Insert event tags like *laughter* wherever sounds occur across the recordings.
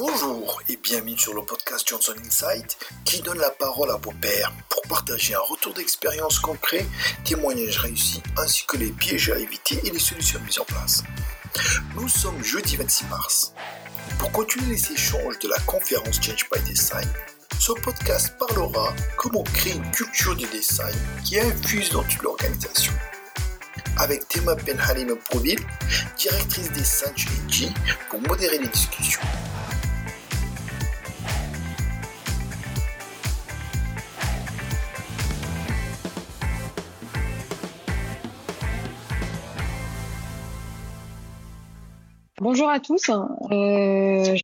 Bonjour et bienvenue sur le podcast Johnson Insight qui donne la parole à vos pairs pour partager un retour d'expérience concret, témoignages réussis ainsi que les pièges à éviter et les solutions mises en place. Nous sommes jeudi 26 mars. Pour continuer les échanges de la conférence Change by Design, ce podcast parlera comment créer une culture du design qui infuse dans toute l'organisation. Avec Théma Benhalim Proville, directrice des G, pour modérer les discussions. Bonjour à tous. Euh,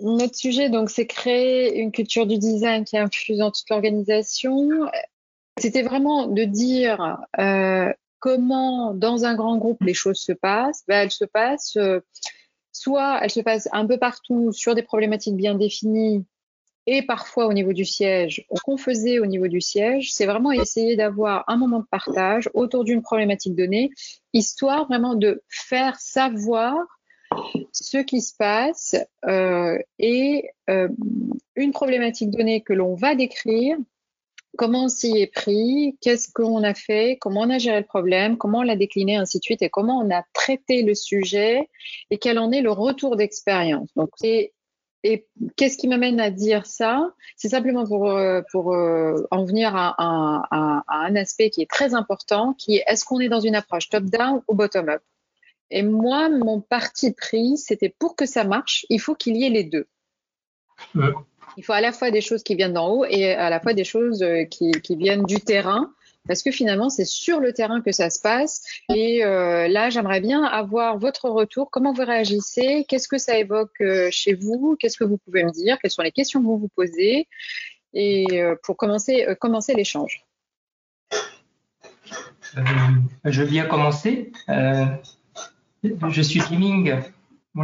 notre sujet, donc, c'est créer une culture du design qui infuse dans toute l'organisation. C'était vraiment de dire euh, comment, dans un grand groupe, les choses se passent. Ben, elles se passent, euh, soit elles se passent un peu partout sur des problématiques bien définies et parfois au niveau du siège. Qu'on faisait au niveau du siège, c'est vraiment essayer d'avoir un moment de partage autour d'une problématique donnée, histoire vraiment de faire savoir ce qui se passe euh, et euh, une problématique donnée que l'on va décrire, comment on s'y est pris, qu'est-ce qu'on a fait, comment on a géré le problème, comment on l'a décliné, ainsi de suite, et comment on a traité le sujet et quel en est le retour d'expérience. Donc, et, qu'est-ce qui m'amène à dire ça? C'est simplement pour, euh, en venir à, un aspect qui est très important, qui est est-ce qu'on est dans une approche top-down ou bottom-up? Et moi, mon parti pris, c'était pour que ça marche, il faut qu'il y ait les deux. Il faut à la fois des choses qui viennent d'en haut et à la fois des choses euh, qui, qui viennent du terrain, parce que finalement, c'est sur le terrain que ça se passe. Et euh, là, j'aimerais bien avoir votre retour. Comment vous réagissez? Qu'est-ce que ça évoque euh, chez vous? Qu'est-ce que vous pouvez me dire? Quelles sont les questions que vous vous posez? Et euh, pour commencer, euh, commencer l'échange. je viens commencer je suis Fleming.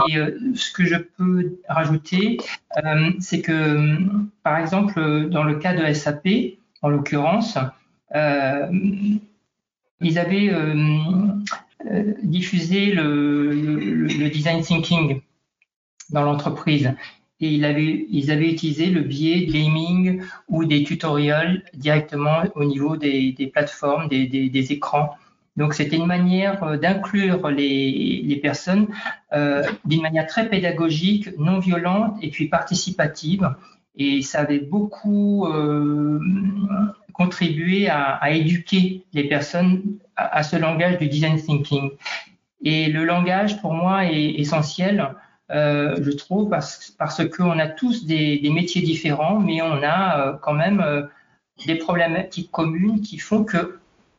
Et euh, ce que je peux rajouter, euh, c'est que, par exemple, dans le cas de SAP, en l'occurrence, euh, ils avaient diffusé le, design thinking dans l'entreprise et ils avaient, ils avaient utilisé le biais gaming ou des tutoriels directement au niveau des, plateformes, des écrans. Donc c'était une manière euh, d'inclure les, les, personnes euh, d'une manière très pédagogique, non violente et puis participative. Et ça avait beaucoup euh, contribué à, éduquer les personnes à, ce langage du design thinking. Et le langage, pour moi, est essentiel, je trouve, parce, parce qu'on a tous des, métiers différents, mais on a quand même des problématiques communes qui font que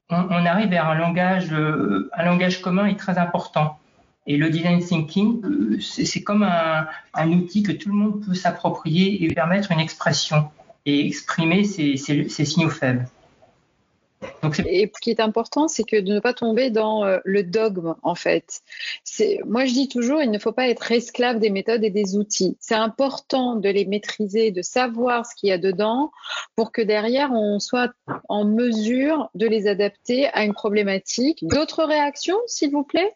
on, arrive vers un langage, euh, un langage commun et très important. Et le design thinking, euh, c'est comme un, outil que tout le monde peut s'approprier et permettre une expression et exprimer ses signaux faibles et ce qui est important, c'est que de ne pas tomber dans euh, le dogme, en fait. Moi, je dis toujours, il ne faut pas être esclave des méthodes et des outils. C'est important de les maîtriser, de savoir ce qu'il y a dedans, pour que derrière, on soit en mesure de les adapter à une problématique. D'autres réactions, s'il vous plaît?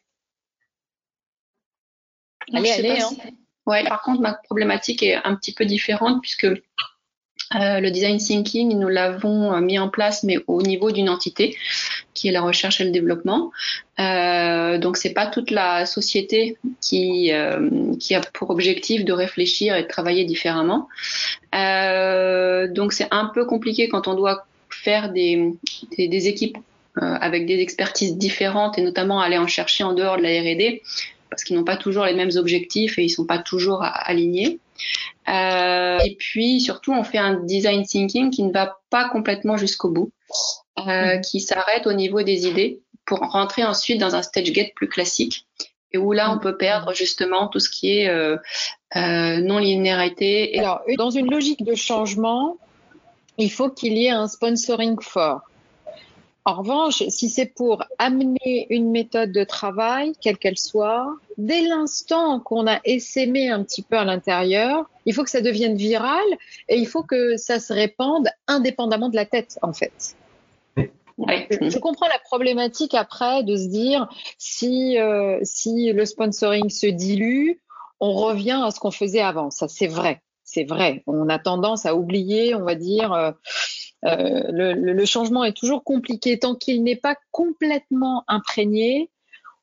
Allez, allez. Hein. Ouais, par contre, ma problématique est un petit peu différente puisque euh, le design thinking, nous l'avons euh, mis en place, mais au niveau d'une entité, qui est la recherche et le développement. Euh, donc, c'est pas toute la société qui euh, a pour objectif de réfléchir et de travailler différemment. Donc, c'est un peu compliqué quand on doit faire des équipes avec des expertises différentes et notamment aller en chercher en dehors de la R&D parce qu'ils n'ont pas toujours les mêmes objectifs et ils sont pas toujours alignés. Euh, et puis surtout, on fait un design thinking qui ne va pas complètement jusqu'au bout, euh, mm. qui s'arrête au niveau des idées pour rentrer ensuite dans un stage gate plus classique et où là on peut perdre justement tout ce qui est euh, euh non linéarité. Alors, dans une logique de changement, il faut qu'il y ait un sponsoring fort. En revanche, si c'est pour amener une méthode de travail, quelle qu'elle soit, dès l'instant qu'on a essaimé un petit peu à l'intérieur, il faut que ça devienne viral et il faut que ça se répande indépendamment de la tête, en fait. Je comprends la problématique après de se dire si, euh, si le sponsoring se dilue, on revient à ce qu'on faisait avant. Ça, c'est vrai. C'est vrai. On a tendance à oublier, on va dire, euh, euh, le, changement est toujours compliqué tant qu'il n'est pas complètement imprégné.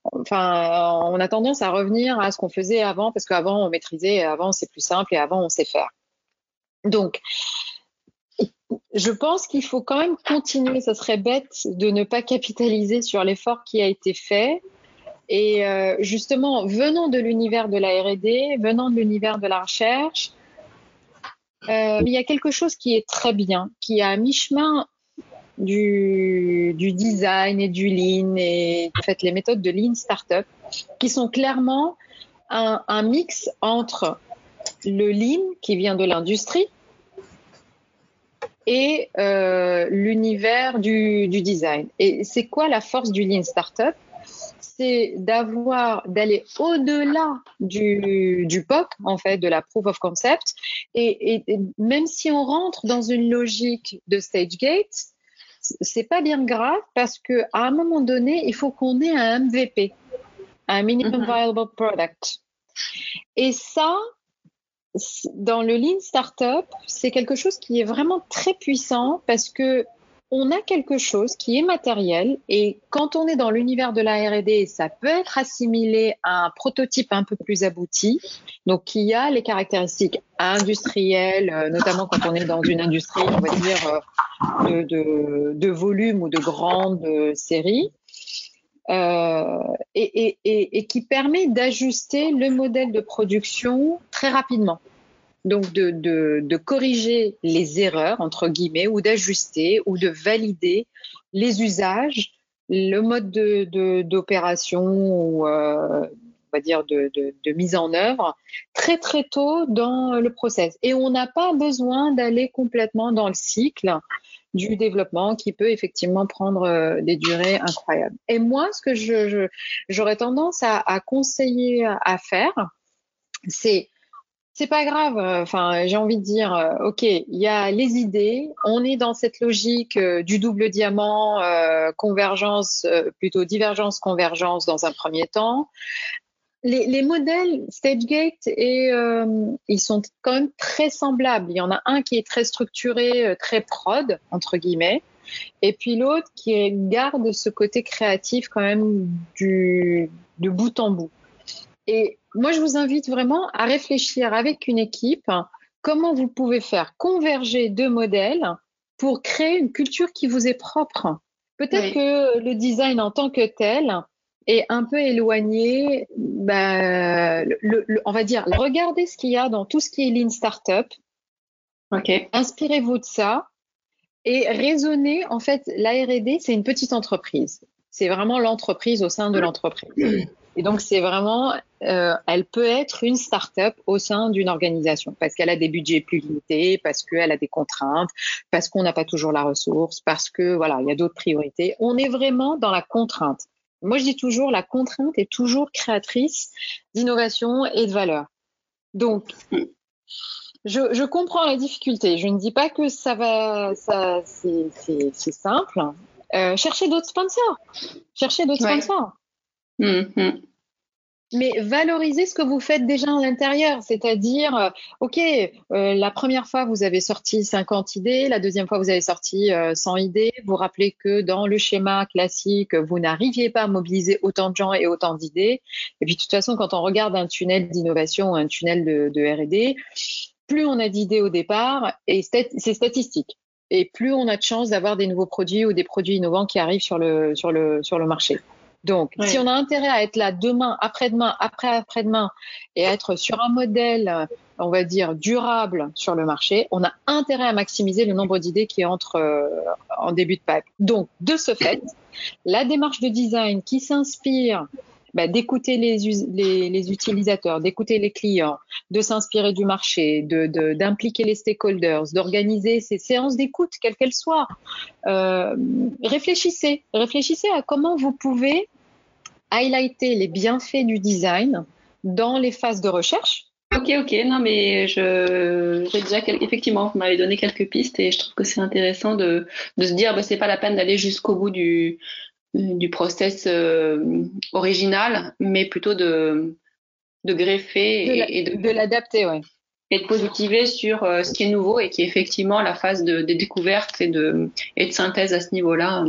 Enfin, on a tendance à revenir à ce qu'on faisait avant parce qu'avant on maîtrisait, avant c'est plus simple et avant on sait faire. Donc, je pense qu'il faut quand même continuer. Ça serait bête de ne pas capitaliser sur l'effort qui a été fait. Et euh, justement, venant de l'univers de la R&D, venant de l'univers de la recherche, euh, il y a quelque chose qui est très bien, qui est à mi-chemin du, design et du lean et en fait les méthodes de lean startup, qui sont clairement un, mix entre le lean qui vient de l'industrie et euh, l'univers du, design. Et c'est quoi la force du lean startup? C'est d'avoir d'aller au-delà du, du POC en fait de la proof of concept et, et, même si on rentre dans une logique de stage gate c'est pas bien grave parce que à un moment donné il faut qu'on ait un MVP un minimum mm-hmm. viable product et ça dans le lean startup c'est quelque chose qui est vraiment très puissant parce que on a quelque chose qui est matériel et quand on est dans l'univers de la R&D, ça peut être assimilé à un prototype un peu plus abouti, donc qui a les caractéristiques industrielles, euh, notamment quand on est dans une industrie, on va dire, euh, de, volume ou de grande euh, série. Et, qui permet d'ajuster le modèle de production très rapidement donc de, de, de, corriger les erreurs, entre guillemets, ou d'ajuster ou de valider les usages, le mode d'opération ou euh, on va dire de, mise en œuvre très très tôt dans le process. Et on n'a pas besoin d'aller complètement dans le cycle du développement qui peut effectivement prendre euh, des durées incroyables. Et moi, ce que je, j'aurais tendance à conseiller à faire, c'est c'est pas grave. Euh, enfin, j'ai envie de dire, euh, ok, il y a les idées. On est dans cette logique euh, du double diamant, convergence, plutôt divergence, convergence dans un premier temps. Les, les modèles StageGate et ils sont quand même très semblables. Il y en a un qui est très structuré, très prod entre guillemets, et puis l'autre qui garde ce côté créatif quand même du de bout en bout. Et moi, je vous invite vraiment à réfléchir avec une équipe comment vous pouvez faire converger deux modèles pour créer une culture qui vous est propre. Peut-être que le design en tant que tel est un peu éloigné. Le, on va dire, regardez ce qu'il y a dans tout ce qui est Lean Startup. Okay. Inspirez-vous de ça et raisonnez. En fait, la R&D, c'est une petite entreprise. C'est vraiment l'entreprise au sein de l'entreprise. Et donc, c'est vraiment, euh, elle peut être une start-up au sein d'une organisation parce qu'elle a des budgets plus limités, parce qu'elle a des contraintes, parce qu'on n'a pas toujours la ressource, parce que voilà, il y a d'autres priorités. On est vraiment dans la contrainte. Moi, je dis toujours, la contrainte est toujours créatrice d'innovation et de valeur. Donc, je, je, comprends la difficulté. Je ne dis pas que ça va, ça, c'est simple. Euh, cherchez d'autres sponsors. Cherchez d'autres sponsors. Mm-hmm. Mais valorisez ce que vous faites déjà à l'intérieur, c'est-à-dire, euh, OK, euh, la première fois, vous avez sorti 50 idées, la deuxième fois, vous avez sorti 100 euh, idées. Vous rappelez que dans le schéma classique, vous n'arriviez pas à mobiliser autant de gens et autant d'idées. Et puis, de toute façon, quand on regarde un tunnel d'innovation, un tunnel de, de R&D, plus on a d'idées au départ, et c'est statistique, et plus on a de chances d'avoir des nouveaux produits ou des produits innovants qui arrivent sur le, sur le, sur le marché. Donc, si on a intérêt à être là demain, après-demain, après-après-demain, et à être sur un modèle, on va dire, durable sur le marché, on a intérêt à maximiser le nombre d'idées qui entrent euh, en début de pipe. Donc, de ce fait, la démarche de design qui s'inspire bah, d'écouter les, utilisateurs, d'écouter les clients, de s'inspirer du marché, d'impliquer de, les stakeholders, d'organiser ces séances d'écoute, quelles qu'elles soient. Euh, réfléchissez, réfléchissez à comment vous pouvez highlighter les bienfaits du design dans les phases de recherche. Ok, ok, non mais je, j'ai déjà effectivement, vous m'avez donné quelques pistes et je trouve que c'est intéressant de, de se dire, bah, c'est pas la peine d'aller jusqu'au bout du, du process euh, original, mais plutôt de de greffer et, de, l'adapter, oui. Et de positiver sur ce qui est nouveau et qui est effectivement la phase de, découverte et de, et de synthèse à ce niveau-là.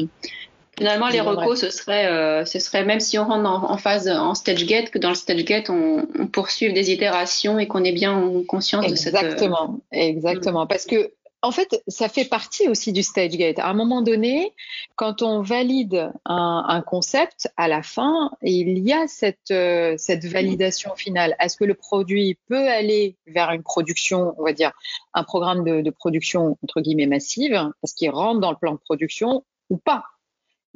Finalement, les recos, ce serait, euh, ce serait même si on rentre en, phase en stage gate, que dans le stage gate, on, on poursuive des itérations et qu'on est bien en conscience de cette. Exactement, exactement. Parce que en fait, ça fait partie aussi du stage gate. À un moment donné, quand on valide un, concept, à la fin, il y a cette, euh, cette validation finale. Est-ce que le produit peut aller vers une production, on va dire, un programme de, de production entre guillemets massive, parce qu'il rentre dans le plan de production ou pas?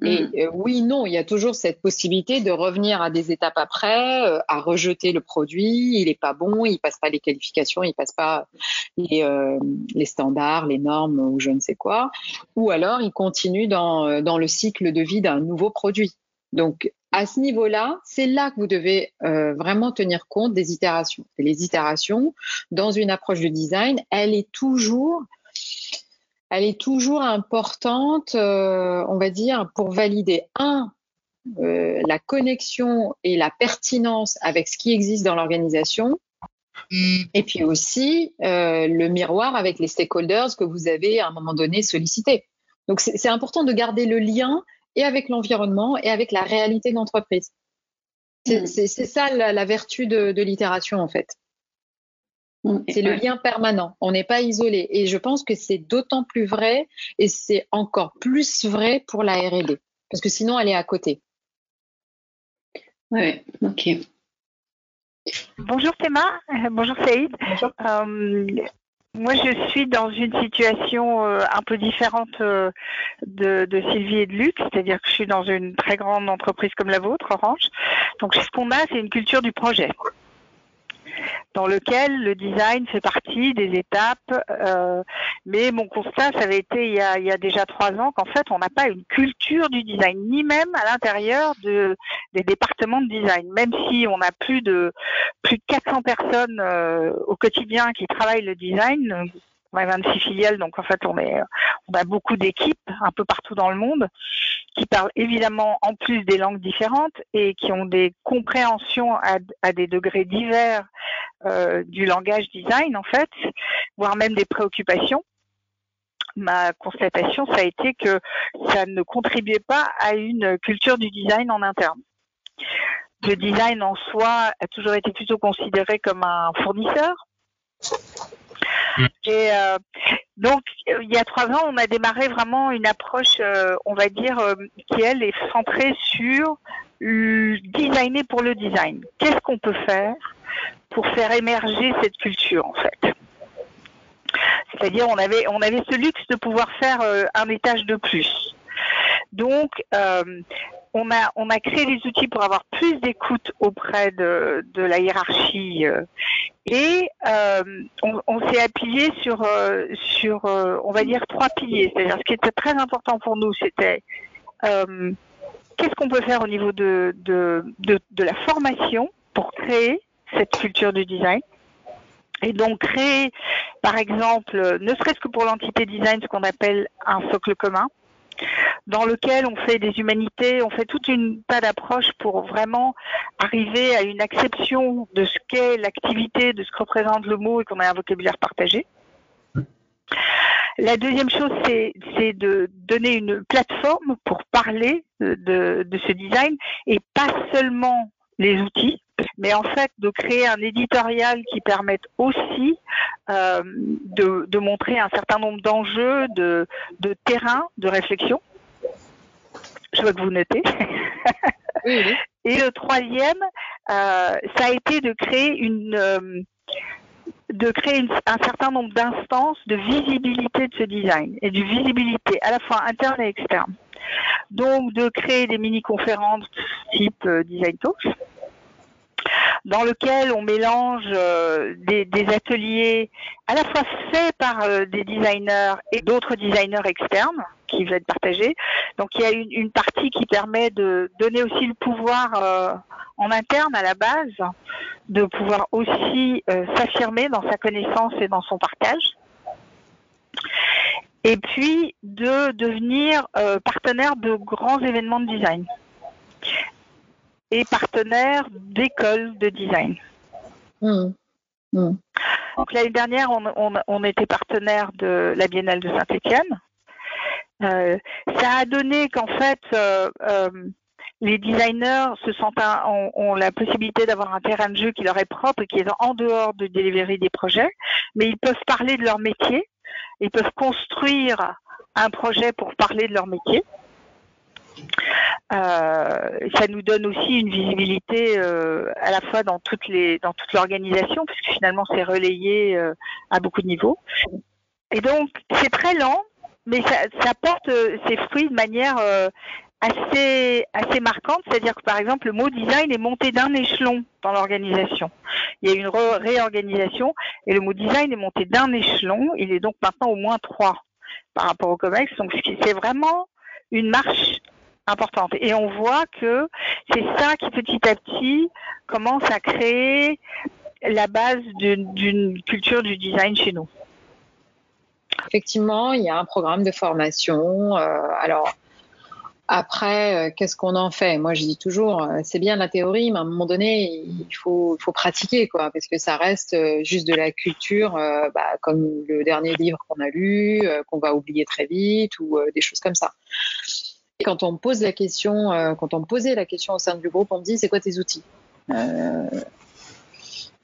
Et mm. euh, oui, non, il y a toujours cette possibilité de revenir à des étapes après, euh, à rejeter le produit, il n'est pas bon, il passe pas les qualifications, il passe pas les, euh, les, standards, les normes ou je ne sais quoi, ou alors il continue dans, dans le cycle de vie d'un nouveau produit. Donc à ce niveau-là, c'est là que vous devez vraiment tenir compte des itérations. Et les itérations, dans une approche de design, elle est toujours elle est toujours importante, euh, on va dire, pour valider, un, euh, la connexion et la pertinence avec ce qui existe dans l'organisation, et puis aussi euh, le miroir avec les stakeholders que vous avez à un moment donné sollicités. Donc c'est important de garder le lien et avec l'environnement et avec la réalité de l'entreprise. C'est mm. ça la, vertu de, de l'itération en fait. Mm. C'est le lien permanent. On n'est pas isolé. Et je pense que c'est d'autant plus vrai et c'est encore plus vrai pour la R&D parce que sinon elle est à côté. Oui, ok. Bonjour Théma, euh, bonjour Saïd. Bonjour. Euh, moi, je suis dans une situation euh, un peu différente de, de, Sylvie et de Luc, c'est-à-dire que je suis dans une très grande entreprise comme la vôtre, Orange. Donc, ce qu'on a, c'est une culture du projet dans lequel le design fait partie des étapes. Euh, mais mon constat, ça avait été il y a, il y a déjà trois ans qu'en fait, on n'a pas une culture du design, ni même à l'intérieur de, des départements de design. Même si on a plus de plus de 400 personnes euh, au quotidien qui travaillent le design, on a 26 filiales, donc en fait on a beaucoup d'équipes un peu partout dans le monde qui parlent évidemment en plus des langues différentes et qui ont des compréhensions à, à des degrés divers euh, du langage design en fait, voire même des préoccupations. Ma constatation, ça a été que ça ne contribuait pas à une culture du design en interne. Le design en soi a toujours été plutôt considéré comme un fournisseur Mm. Et euh, donc, il y a trois ans, on a démarré vraiment une approche, euh, on va dire, euh, qui elle est centrée sur designer pour le design. Qu'est-ce qu'on peut faire pour faire émerger cette culture, en fait? C'est-à-dire, on avait, on avait ce luxe de pouvoir faire un étage de plus. Donc, on a, on créé des outils pour avoir plus d'écoute auprès de, la hiérarchie euh, et euh, on, s'est appuyé sur, euh, on va dire, trois piliers. C'est-à-dire ce qui était très important pour nous, c'était qu'est-ce qu'on peut faire au niveau de, de la formation pour créer cette culture du design et donc créer, par exemple, ne serait-ce que pour l'entité design, ce qu'on appelle un socle commun, dans lequel on fait des humanités, on fait toute une tas d'approches pour vraiment arriver à une acception de ce qu'est l'activité, de ce que représente le mot et qu'on a un vocabulaire partagé. La deuxième chose, c'est de donner une plateforme pour parler de, ce design et pas seulement les outils, mais en fait de créer un éditorial qui permette aussi euh, de, montrer un certain nombre d'enjeux, de, de terrain, de réflexion. Je vois que vous notez. *laughs* Et le troisième, euh, ça a été de créer une euh, de créer un certain nombre d'instances de visibilité de ce design et de visibilité à la fois interne et externe. Donc de créer des mini-conférences type Design Talks, dans lequel on mélange euh, des, ateliers à la fois faits par euh, des designers et d'autres designers externes qui veulent être partagés. Donc il y a une, partie qui permet de donner aussi le pouvoir euh, en interne à la base, de pouvoir aussi s'affirmer dans sa connaissance et dans son partage. Et puis de devenir partenaire de grands événements de design et partenaire d'écoles de design. Mmh. Mmh. Donc l'année dernière, on, était partenaire de la Biennale de Saint-Étienne. Euh, ça a donné qu'en fait, euh, euh, les designers se sentent ont, la possibilité d'avoir un terrain de jeu qui leur est propre et qui est en dehors de delivery des projets, mais ils peuvent parler de leur métier, ils peuvent construire un projet pour parler de leur métier. Euh, ça nous donne aussi une visibilité euh, à la fois dans toute l'organisation, puisque finalement c'est relayé euh, à beaucoup de niveaux. Et donc c'est très lent, mais ça, ça porte ses fruits de manière assez assez marquante, c'est-à-dire que par exemple le mot design est monté d'un échelon dans l'organisation. Il y a eu une réorganisation et le mot design est monté d'un échelon. Il est donc maintenant au moins trois par rapport au COMEX. Donc c'est vraiment une marche importante. Et on voit que c'est ça qui petit à petit commence à créer la base d'une culture du design chez nous. Effectivement, il y a un programme de formation. Euh, alors, après, euh, qu'est-ce qu'on en fait? Moi, je dis toujours, euh, c'est bien la théorie, mais à un moment donné, il faut, faut pratiquer, quoi, parce que ça reste juste de la culture, bah, comme le dernier livre qu'on a lu, qu'on va oublier très vite, ou des choses comme ça. Quand on pose la question, euh, quand on posait la question au sein du groupe, on me dit c'est quoi tes outils? Euh,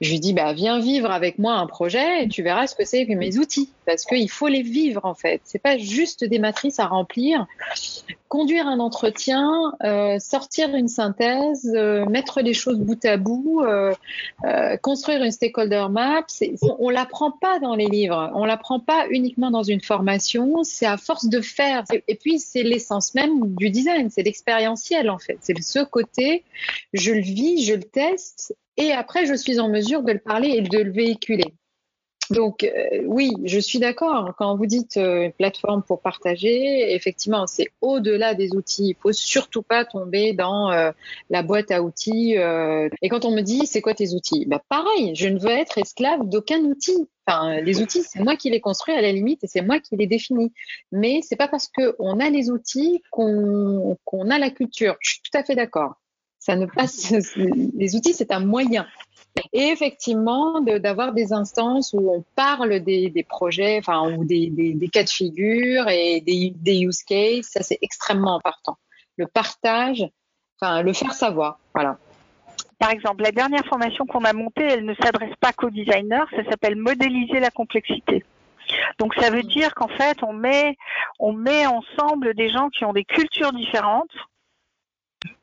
je lui dis, bah, viens vivre avec moi un projet et tu verras ce que c'est que mes outils. Parce qu'il faut les vivre, en fait. C'est pas juste des matrices à remplir. Conduire un entretien, euh, sortir une synthèse, euh, mettre les choses bout à bout, euh, euh construire une stakeholder map, on l'apprend pas dans les livres. On l'apprend pas uniquement dans une formation. C'est à force de faire. Et puis, c'est l'essence même du design. C'est l'expérientiel, en fait. C'est ce côté, je le vis, je le teste et après, je suis en mesure de le parler et de le véhiculer. Donc euh, oui, je suis d'accord. Quand vous dites euh, plateforme pour partager, effectivement, c'est au-delà des outils. Il faut surtout pas tomber dans euh, la boîte à outils. et quand on me dit c'est quoi tes outils, bah pareil, je ne veux être esclave d'aucun outil. Enfin, les outils, c'est moi qui les construis à la limite et c'est moi qui les définis. Mais c'est pas parce qu'on a les outils qu'on a la culture. Je suis tout à fait d'accord. *laughs* Les outils, c'est un moyen. Et effectivement, d'avoir des instances où on parle des, projets, enfin, ou des, des, cas de figure et des use cases, ça c'est extrêmement important. Le partage, enfin, le faire savoir, voilà. Par exemple, la dernière formation qu'on a montée, elle ne s'adresse pas qu'aux designers, ça s'appelle modéliser la complexité. Donc ça veut dire qu'en fait, on met, on met ensemble des gens qui ont des cultures différentes,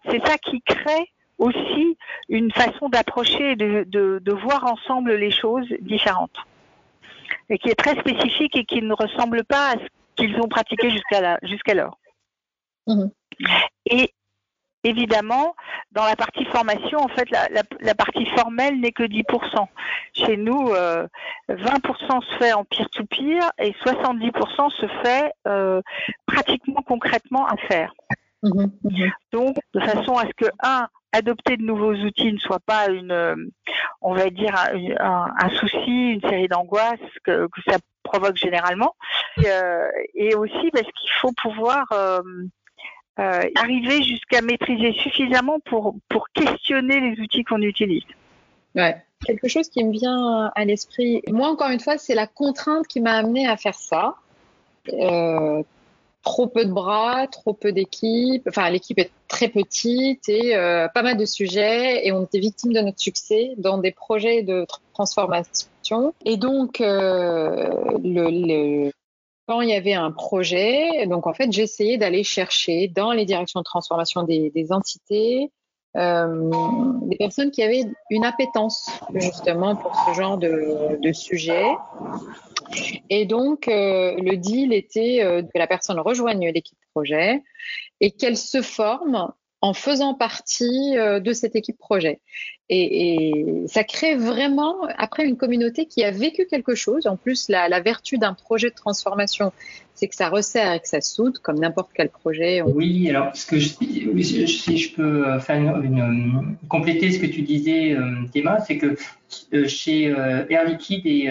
c'est ça qui crée aussi une façon d'approcher et de, de, voir ensemble les choses différentes. Et qui est très spécifique et qui ne ressemble pas à ce qu'ils ont pratiqué jusqu'à jusqu'alors. Mmh. Et évidemment, dans la partie formation, en fait, la, la, partie formelle n'est que 10%. Chez nous, 20% euh, se fait en peer-to-peer et 70% se fait euh, pratiquement concrètement à faire. Mhm, mhm. Donc, de façon à ce que, un, adopter de nouveaux outils ne soit pas une, euh, on va dire, un, souci, une série d'angoisses que, ça provoque généralement. Euh, et, aussi parce qu'il faut pouvoir euh, arriver jusqu'à maîtriser suffisamment pour, pour questionner les outils qu'on utilise. Ouais. Quelque chose qui me vient à l'esprit, moi encore une fois, c'est la contrainte qui m'a amené à faire ça. Euh, trop peu de bras, trop peu d'équipes. Enfin, l'équipe est très petite et euh, pas mal de sujets et on était victime de notre succès dans des projets de transformation. Et donc, euh, le, quand il y avait un projet, donc en fait, j'essayais d'aller chercher dans les directions de transformation des, des entités euh, des personnes qui avaient une appétence justement pour ce genre de, de sujet. Et donc, euh, le deal était euh, que la personne rejoigne l'équipe projet et qu'elle se forme en faisant partie euh, de cette équipe projet. Et, ça crée vraiment, après, une communauté qui a vécu quelque chose. En plus, la, vertu d'un projet de transformation, c'est que ça resserre et que ça soude, comme n'importe quel projet. Oui, alors, ce que si je peux euh, une, compléter ce que tu disais, euh, Théma, c'est que chez Air Liquide et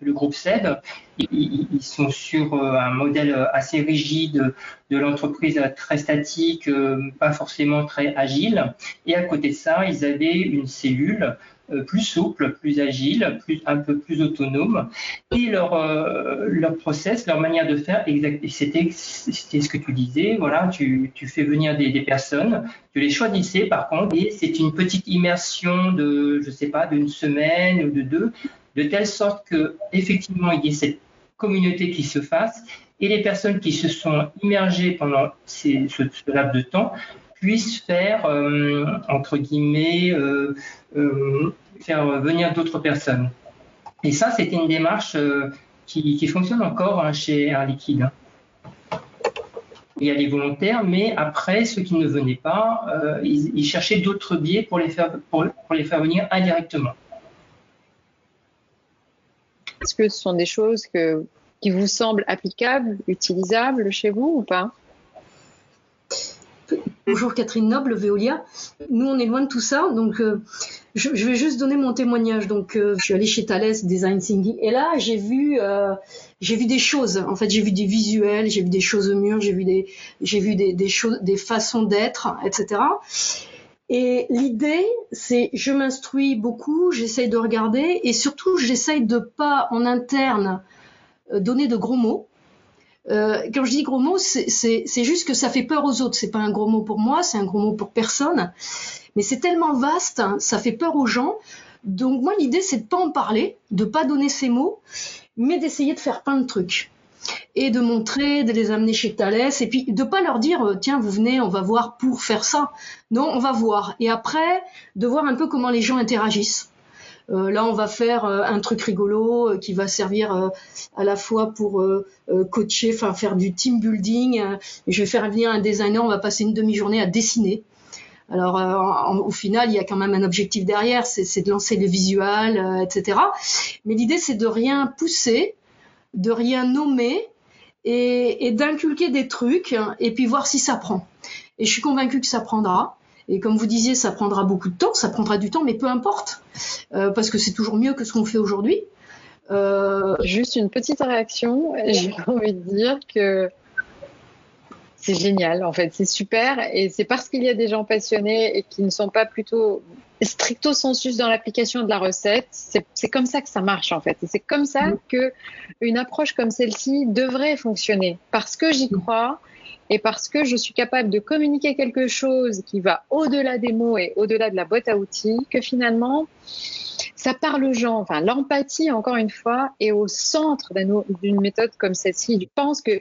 le groupe SED, ils, sont sur euh, un modèle assez rigide de l'entreprise très statique, euh, pas forcément très agile. Et à côté de ça, ils avaient une cellule euh, plus souples, plus agiles, plus, un peu plus autonomes. Et leur, euh, process, leur manière de faire, c'était ce que tu disais, voilà, tu, tu fais venir des, des, personnes, tu les choisissais par contre, et c'est une petite immersion de, je sais pas, d'une semaine ou de deux, de telle sorte que effectivement il y ait cette communauté qui se fasse et les personnes qui se sont immergées pendant ce, laps de temps puissent faire, euh, euh, euh, faire venir d'autres personnes. Et ça, c'était une démarche qui, fonctionne encore hein, chez Air Liquide. Il y a les volontaires, mais après, ceux qui ne venaient pas, ils, cherchaient d'autres biais pour les faire venir indirectement. Est-ce que ce sont des choses qui vous semblent applicables, utilisables chez vous ou pas? Bonjour Catherine Noble, Veolia. Nous, on est loin de tout ça, donc euh, je, vais juste donner mon témoignage. Donc, euh, je suis allée chez Thales Design Thinking et là, j'ai vu, euh, j'ai vu des choses. En fait, j'ai vu des visuels, j'ai vu des choses au mur, j'ai vu des, j'ai vu des, des façons d'être, etc. Et l'idée, c'est je m'instruis beaucoup, j'essaye de regarder et surtout, j'essaye de pas en interne euh, donner de gros mots euh, quand je dis gros mots, c'est juste que ça fait peur aux autres. C'est pas un gros mot pour moi, c'est un gros mot pour personne. Mais c'est tellement vaste, hein, ça fait peur aux gens. Donc moi, l'idée, c'est de pas en parler, de pas donner ces mots, mais d'essayer de faire plein de trucs et de montrer, de les amener chez Thalès, et puis de pas leur dire euh, tiens vous venez, on va voir pour faire ça. Non, on va voir. Et après, de voir un peu comment les gens interagissent. Euh, là, on va faire euh, un truc rigolo euh, qui va servir à la fois pour coacher, enfin faire du team building. je vais faire venir un designer, on va passer une demi-journée à dessiner. Alors, au final, il y a quand même un objectif derrière, c'est de lancer les visuels, etc. Mais l'idée, c'est de rien pousser, de rien nommer et, et d'inculquer des trucs et puis voir si ça prend. Et je suis convaincue que ça prendra. Et comme vous disiez, ça prendra beaucoup de temps, ça prendra du temps, mais peu importe, euh, parce que c'est toujours mieux que ce qu'on fait aujourd'hui. Euh... Juste une petite réaction. J'ai envie de dire que c'est génial, en fait, c'est super. Et c'est parce qu'il y a des gens passionnés et qui ne sont pas plutôt stricto sensus dans l'application de la recette. C'est comme ça que ça marche, en fait. Et c'est comme ça mmh. que une approche comme celle-ci devrait fonctionner. Parce que j'y mmh. crois et parce que je suis capable de communiquer quelque chose qui va au-delà des mots et au-delà de la boîte à outils, que finalement, ça parle aux gens. Enfin, l'empathie, encore une fois, est au centre d'une méthode comme celle-ci. Je pense que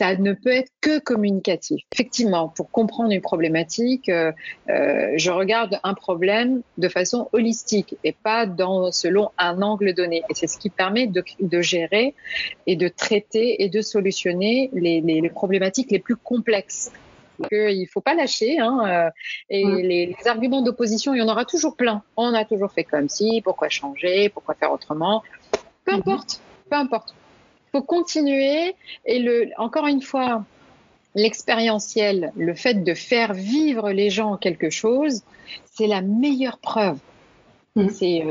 ça ne peut être que communicatif. Effectivement, pour comprendre une problématique, euh, euh, je regarde un problème de façon holistique et pas dans, selon un angle donné. Et c'est ce qui permet de, de, gérer et de traiter et de solutionner les, les, les problématiques les plus complexes. Il ne faut pas lâcher. Hein, euh, et mmh. les, les, arguments d'opposition, il y en aura toujours plein. On a toujours fait comme si, pourquoi changer, pourquoi faire autrement. Peu mmh. importe, peu importe faut continuer et le, encore une fois, l'expérientiel, le fait de faire vivre les gens quelque chose, c'est la meilleure preuve. Mmh.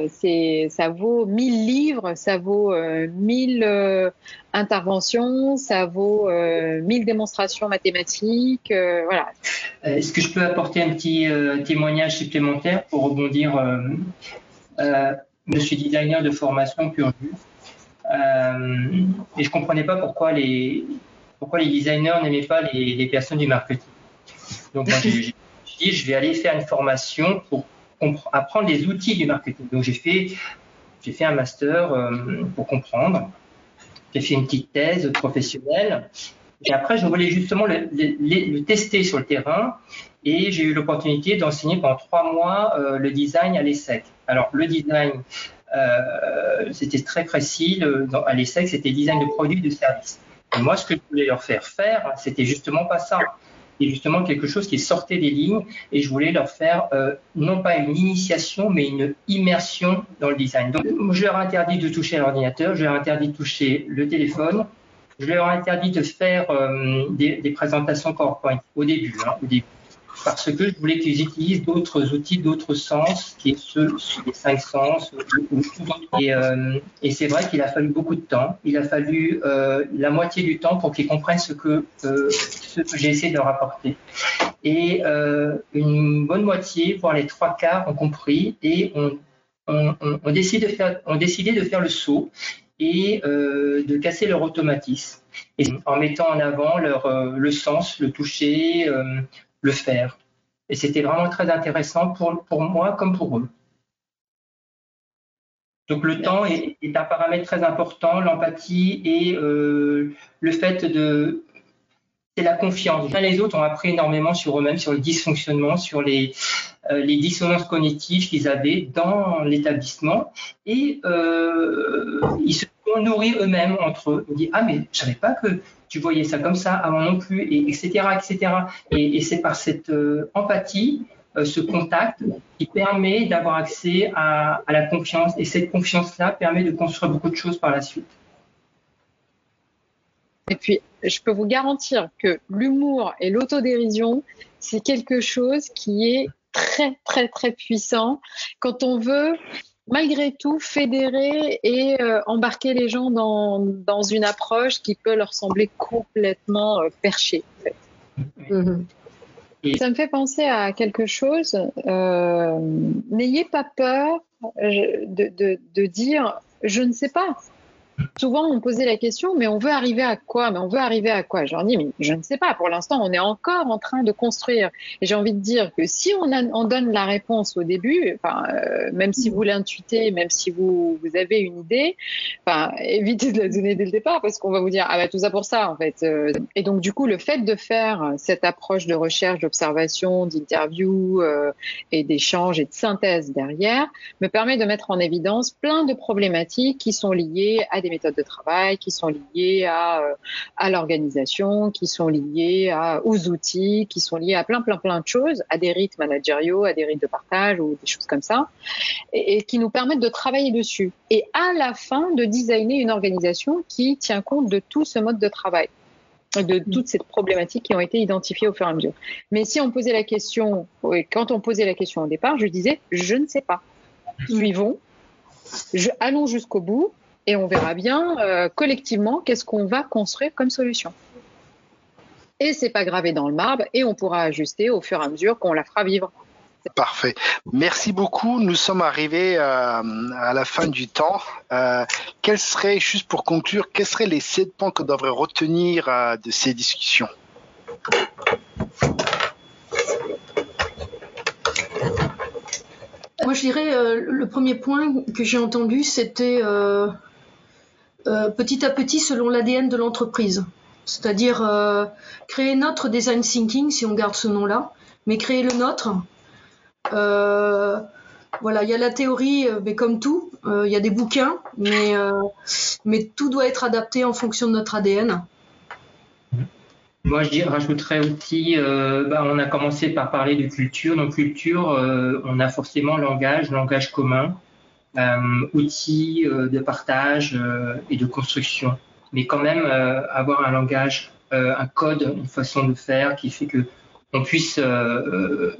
C'est, ça vaut mille livres, ça vaut euh, mille euh, interventions, ça vaut euh, mille démonstrations mathématiques, euh, voilà. Est-ce que je peux apporter un petit euh, témoignage supplémentaire pour rebondir Je suis designer de formation pure euh, et je comprenais pas pourquoi les, pourquoi les designers n'aimaient pas les, les, personnes du marketing. Donc moi, j'ai dit, je vais aller faire une formation pour apprendre les outils du marketing. Donc j'ai fait, j'ai fait un master euh, pour comprendre. J'ai fait une petite thèse professionnelle. Et après, je voulais justement le, tester sur le terrain. Et j'ai eu l'opportunité d'enseigner pendant trois mois euh, le design à l'ESSEC. Alors, le design, euh, c'était très précis. Le, dans, à l'ESSEC, c'était design de produits, de services. Et moi, ce que je voulais leur faire faire, c'était justement pas ça. C'était justement quelque chose qui sortait des lignes et je voulais leur faire euh, non pas une initiation, mais une immersion dans le design. Donc, je leur ai interdit de toucher l'ordinateur, je leur ai interdit de toucher le téléphone, je leur ai interdit de faire euh, des, présentations PowerPoint au début. Hein, au début parce que je voulais qu'ils utilisent d'autres outils, d'autres sens, qui est ceux, les cinq sens. Et, euh, et c'est vrai qu'il a fallu beaucoup de temps. Il a fallu euh, la moitié du temps pour qu'ils comprennent ce que, euh, que j'ai essayé de leur apporter. Et euh, une bonne moitié, voire les trois quarts, ont compris et ont décidé, de faire, le saut et de casser leur automatisme, en mettant en avant leur, le sens, le toucher, le faire. Et c'était vraiment très intéressant pour, pour moi comme pour eux. Donc le temps est, un paramètre très important, l'empathie et euh, le fait de c'est la confiance. Les autres ont appris énormément sur eux-mêmes, sur le dysfonctionnement, sur les, euh, les dissonances cognitives qu'ils avaient dans l'établissement et euh, ils se sont nourris eux-mêmes entre eux. Ils disent ah mais je savais pas que tu voyais ça comme ça avant non plus et etc etc et, c'est par cette euh, empathie euh, ce contact qui permet d'avoir accès à, à la confiance et cette confiance là permet de construire beaucoup de choses par la suite. Et puis, je peux vous garantir que l'humour et l'autodérision, c'est quelque chose qui est très, très, très puissant quand on veut, malgré tout, fédérer et euh, embarquer les gens dans, dans, une approche qui peut leur sembler complètement euh, perchée. En fait. mmh. Ça me fait penser à quelque chose. Euh, N'ayez pas peur de, de, de dire je ne sais pas souvent on posait la question, mais on veut arriver à quoi? Mais on veut arriver à quoi? Je leur dis, mais je ne sais pas. Pour l'instant, on est encore en train de construire. Et j'ai envie de dire que si on, a, on donne la réponse au début, enfin, euh, même si vous l'intuitez, même si vous, vous avez une idée, enfin, évitez de la donner dès le départ parce qu'on va vous dire, ah bah tout ça pour ça en fait. Euh, et donc du coup, le fait de faire cette approche de recherche, d'observation, d'interview euh, et d'échange et de synthèse derrière me permet de mettre en évidence plein de problématiques qui sont liées à des méthodes de travail, qui sont liées à, euh, à l'organisation, qui sont liées à, aux outils, qui sont liées à plein, plein, plein de choses, à des rythmes managériaux, à des rythmes de partage ou des choses comme ça, et, et qui nous permettent de travailler dessus. Et à la fin, de designer une organisation qui tient compte de tout ce mode de travail de toutes ces problématiques qui ont été identifiées au fur et à mesure. Mais si on posait la question, quand on posait la question au départ, je disais, je ne sais pas. Suivons, je, allons jusqu'au bout, et on verra bien euh, collectivement qu'est-ce qu'on va construire comme solution. Et c'est pas gravé dans le marbre et on pourra ajuster au fur et à mesure qu'on la fera vivre. Parfait. Merci beaucoup. Nous sommes arrivés euh, à la fin du temps. Euh, quels seraient, juste pour conclure, quels seraient les sept points qu'on devrait retenir euh, de ces discussions? Moi, je dirais, euh, le premier point que j'ai entendu, c'était petit à petit selon l'ADN de l'entreprise. C'est-à-dire euh, créer notre design thinking, si on garde ce nom-là, mais créer le nôtre. Euh, voilà, il y a la théorie, mais comme tout, il y a des bouquins, mais, tout doit être adapté en fonction de notre ADN. Moi, je rajouterais aussi, euh, bah, on a commencé par parler de culture. Donc, culture, euh, on a forcément langage, langage commun, euh, outils euh, de partage euh, et de construction. Mais quand même, euh, avoir un langage, un code, une façon de faire qui fait que on puisse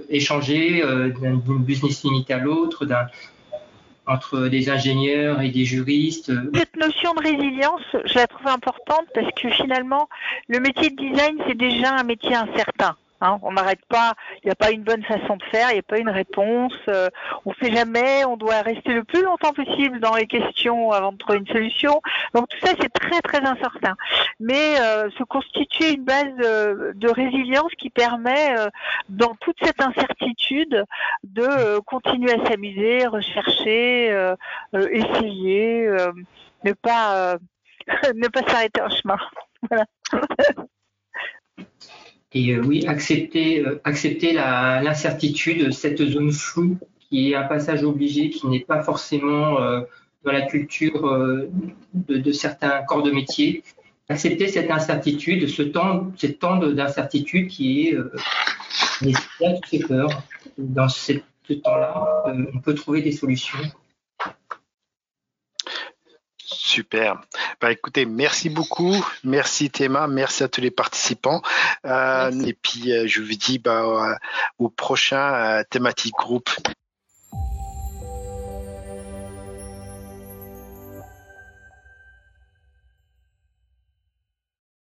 échanger d'une business unit à l'autre, entre des ingénieurs et des juristes. Cette notion de résilience, je la trouve importante parce que finalement, le métier de design, c'est déjà un métier incertain. Hein, on n'arrête pas, il n'y a pas une bonne façon de faire, il n'y a pas une réponse, euh, on ne sait jamais, on doit rester le plus longtemps possible dans les questions avant de trouver une solution. Donc tout ça c'est très très incertain. Mais euh, se constituer une base de, résilience qui permet euh, dans toute cette incertitude de euh, continuer à s'amuser, rechercher, essayer, ne pas *laughs* ne pas s'arrêter en chemin. Voilà. *laughs* Et euh, oui, accepter, euh, l'incertitude, cette zone floue qui est un passage obligé, qui n'est pas forcément euh, dans la culture de, certains corps de métier. Accepter cette incertitude, ce temps, ce temps d'incertitude qui est nécessaire à toutes ces. Dans ce temps-là, on peut trouver des solutions. Super. Bah, écoutez, merci beaucoup. Merci Théma. Merci à tous les participants. Euh, et puis, euh, je vous dis bah, au prochain euh, thématique groupe.